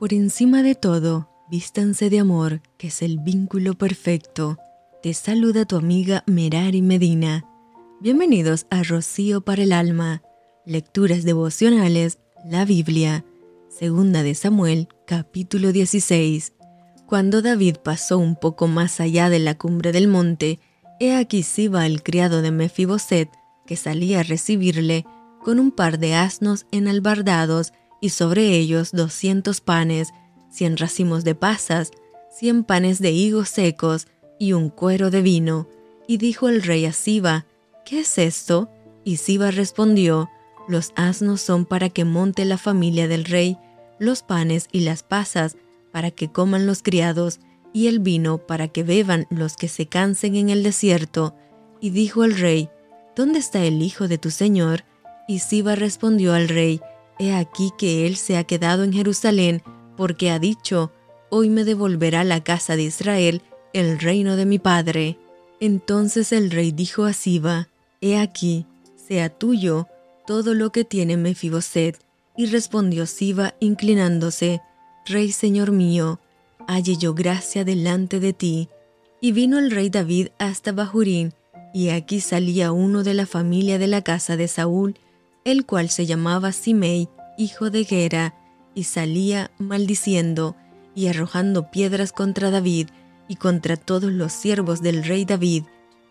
Por encima de todo, vístanse de amor, que es el vínculo perfecto. Te saluda tu amiga Merari Medina. Bienvenidos a Rocío para el Alma, Lecturas Devocionales, la Biblia, Segunda de Samuel, capítulo 16. Cuando David pasó un poco más allá de la cumbre del monte, he aquí Siba el criado de Mefiboset, que salía a recibirle, con un par de asnos enalbardados y sobre ellos doscientos panes, cien racimos de pasas, cien panes de higos secos y un cuero de vino. Y dijo el rey a Siba, ¿qué es esto? Y Siba respondió, los asnos son para que monte la familia del rey, los panes y las pasas para que coman los criados, y el vino para que beban los que se cansen en el desierto. Y dijo el rey, ¿Dónde está el hijo de tu señor? Y Siba respondió al rey, He aquí que él se ha quedado en Jerusalén, porque ha dicho, Hoy me devolverá la casa de Israel el reino de mi padre. Entonces el rey dijo a Siba, He aquí, sea tuyo todo lo que tiene Mefiboset. Y respondió Siba inclinándose, Rey señor mío, halle yo gracia delante de ti. Y vino el rey David hasta Bahurín, y aquí salía uno de la familia de la casa de Saúl, el cual se llamaba Simei, hijo de Gera, y salía maldiciendo y arrojando piedras contra David y contra todos los siervos del rey David,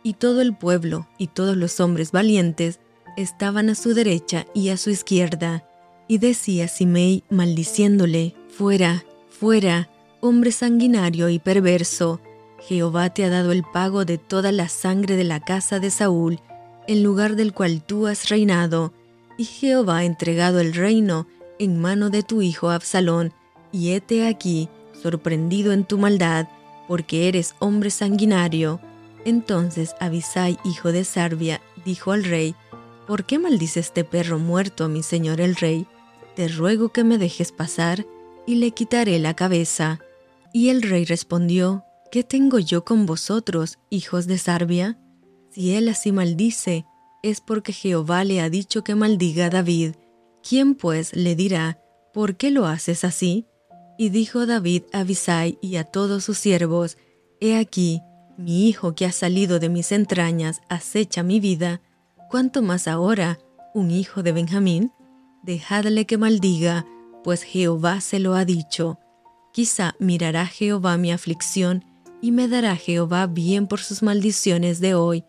y todo el pueblo y todos los hombres valientes estaban a su derecha y a su izquierda. Y decía Simei maldiciéndole, Fuera, fuera, hombre sanguinario y perverso, Jehová te ha dado el pago de toda la sangre de la casa de Saúl, en lugar del cual tú has reinado, y Jehová ha entregado el reino en mano de tu hijo Absalón, y hete aquí, sorprendido en tu maldad, porque eres hombre sanguinario. Entonces Abisai, hijo de Sarbia, dijo al rey, ¿Por qué maldice este perro muerto a mi señor el rey? Te ruego que me dejes pasar, y le quitaré la cabeza. Y el rey respondió, ¿Qué tengo yo con vosotros, hijos de Sarbia? Si él así maldice, es porque Jehová le ha dicho que maldiga a David. ¿Quién pues le dirá, ¿por qué lo haces así? Y dijo David a Abisai y a todos sus siervos, He aquí, mi hijo que ha salido de mis entrañas acecha mi vida, ¿cuánto más ahora un hijo de Benjamín? Dejadle que maldiga, pues Jehová se lo ha dicho. Quizá mirará Jehová mi aflicción y me dará Jehová bien por sus maldiciones de hoy.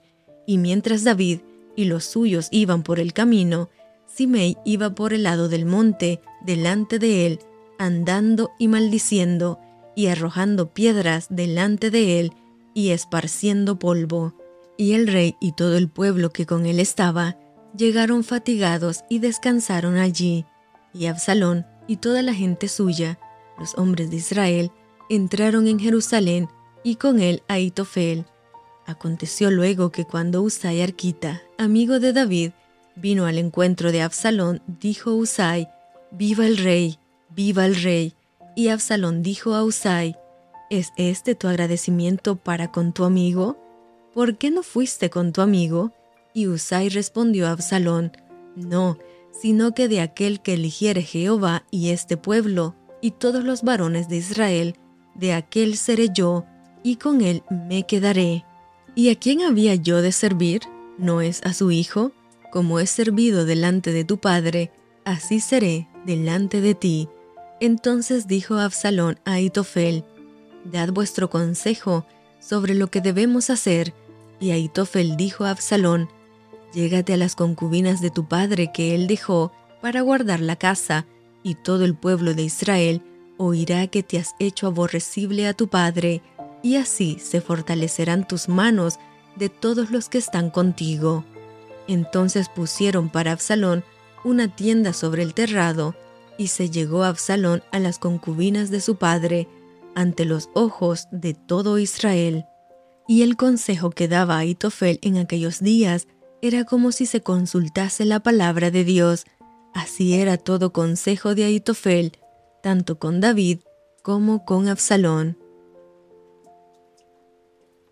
Y mientras David y los suyos iban por el camino, Simei iba por el lado del monte, delante de él, andando y maldiciendo, y arrojando piedras delante de él, y esparciendo polvo. Y el rey y todo el pueblo que con él estaba, llegaron fatigados y descansaron allí. Y Absalón y toda la gente suya, los hombres de Israel, entraron en Jerusalén, y con él Aitofel, Aconteció luego que cuando Usai Arquita, amigo de David, vino al encuentro de Absalón, dijo Usai, Viva el rey, viva el rey. Y Absalón dijo a Usai, ¿Es este tu agradecimiento para con tu amigo? ¿Por qué no fuiste con tu amigo? Y Usai respondió a Absalón, No, sino que de aquel que eligiere Jehová y este pueblo, y todos los varones de Israel, de aquel seré yo, y con él me quedaré. ¿Y a quién había yo de servir? ¿No es a su hijo? Como he servido delante de tu padre, así seré delante de ti. Entonces dijo Absalón a Aitofel, Dad vuestro consejo sobre lo que debemos hacer. Y Aitofel dijo a Absalón, Llégate a las concubinas de tu padre que él dejó para guardar la casa, y todo el pueblo de Israel oirá que te has hecho aborrecible a tu padre y así se fortalecerán tus manos de todos los que están contigo. Entonces pusieron para Absalón una tienda sobre el terrado, y se llegó Absalón a las concubinas de su padre, ante los ojos de todo Israel. Y el consejo que daba Aitofel en aquellos días era como si se consultase la palabra de Dios. Así era todo consejo de Aitofel, tanto con David como con Absalón.